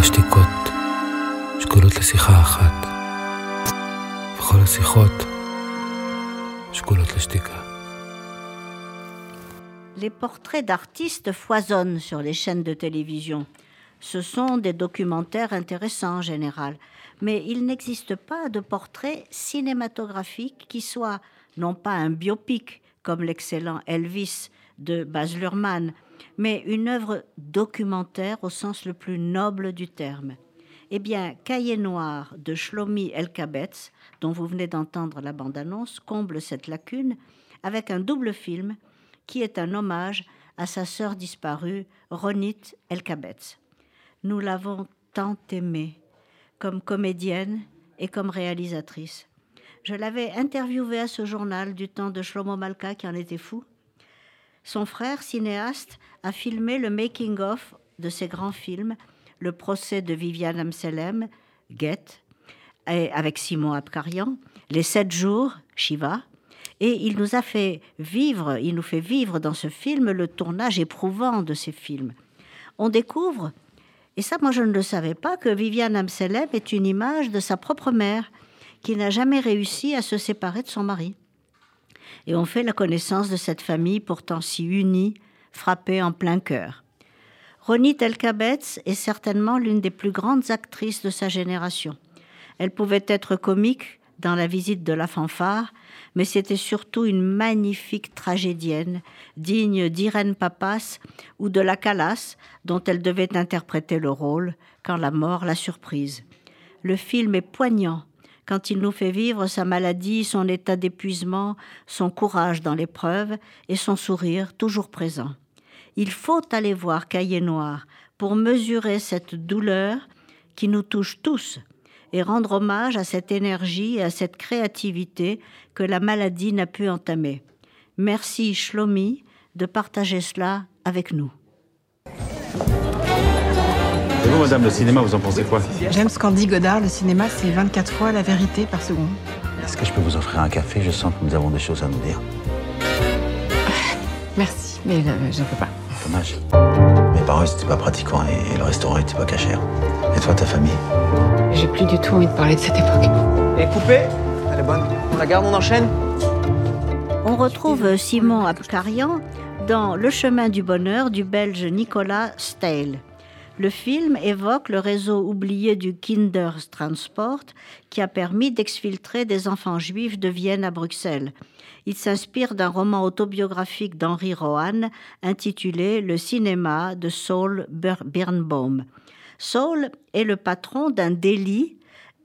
השתיקות שקולות לשיחה אחת, וכל השיחות שקולות לשתיקה. Les portraits d'artistes foisonnent sur les chaînes de télévision. Ce sont des documentaires intéressants en général, mais il n'existe pas de portrait cinématographique qui soit non pas un biopic comme l'excellent Elvis de Baz Luhrmann, mais une œuvre documentaire au sens le plus noble du terme. Eh bien, Cahier noir de Shlomi Elkabetz, dont vous venez d'entendre la bande-annonce, comble cette lacune avec un double film qui est un hommage à sa sœur disparue, Ronit Elkabetz. Nous l'avons tant aimée, comme comédienne et comme réalisatrice. Je l'avais interviewée à ce journal du temps de Shlomo Malka qui en était fou. Son frère, cinéaste, a filmé le making-of de ses grands films, le procès de Viviane Amselem, Get, et avec Simon Abkarian, Les Sept Jours, Shiva, et il nous a fait vivre, il nous fait vivre dans ce film le tournage éprouvant de ces films. On découvre, et ça moi je ne le savais pas, que Viviane Amselem est une image de sa propre mère, qui n'a jamais réussi à se séparer de son mari. Et on fait la connaissance de cette famille pourtant si unie, frappée en plein cœur. Ronit Elkabetz est certainement l'une des plus grandes actrices de sa génération. Elle pouvait être comique dans la visite de la fanfare, mais c'était surtout une magnifique tragédienne, digne d'Irène Papas ou de la Calas, dont elle devait interpréter le rôle quand la mort l'a surprise. Le film est poignant quand il nous fait vivre sa maladie, son état d'épuisement, son courage dans l'épreuve et son sourire toujours présent. Il faut aller voir Cahier Noir pour mesurer cette douleur qui nous touche tous et rendre hommage à cette énergie et à cette créativité que la maladie n'a pu entamer. Merci Shlomi de partager cela avec nous. Et vous, madame, le cinéma, vous en pensez quoi J'aime ce qu'en dit Godard, le cinéma, c'est 24 fois la vérité par seconde. Est-ce que je peux vous offrir un café? Je sens que nous avons des choses à nous dire. Merci, mais euh, je ne peux pas. Dommage. Mes parents, c'était pas pratiquant et le restaurant était pas cachère. Et toi, ta famille? J'ai plus du tout envie de parler de cette époque. Et coupée Elle est bonne. On la garde, on enchaîne On retrouve Simon Abkarian dans Le chemin du bonheur du belge Nicolas Steil. Le film évoque le réseau oublié du Kindertransport qui a permis d'exfiltrer des enfants juifs de Vienne à Bruxelles. Il s'inspire d'un roman autobiographique d'Henri Rohan intitulé Le cinéma de Saul Birnbaum. Saul est le patron d'un délit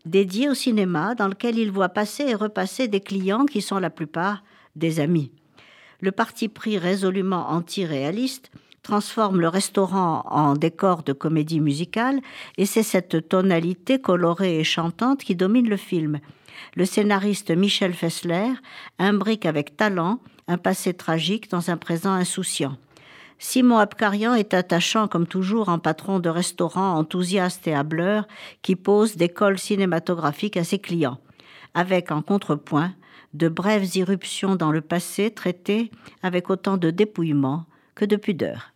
dédié au cinéma dans lequel il voit passer et repasser des clients qui sont la plupart des amis. Le parti pris résolument anti-réaliste transforme le restaurant en décor de comédie musicale et c'est cette tonalité colorée et chantante qui domine le film. Le scénariste Michel Fessler imbrique avec talent un passé tragique dans un présent insouciant. Simon Abkarian est attachant comme toujours en patron de restaurant enthousiaste et hableur qui pose des cols cinématographiques à ses clients, avec en contrepoint de brèves irruptions dans le passé traitées avec autant de dépouillement que de pudeur.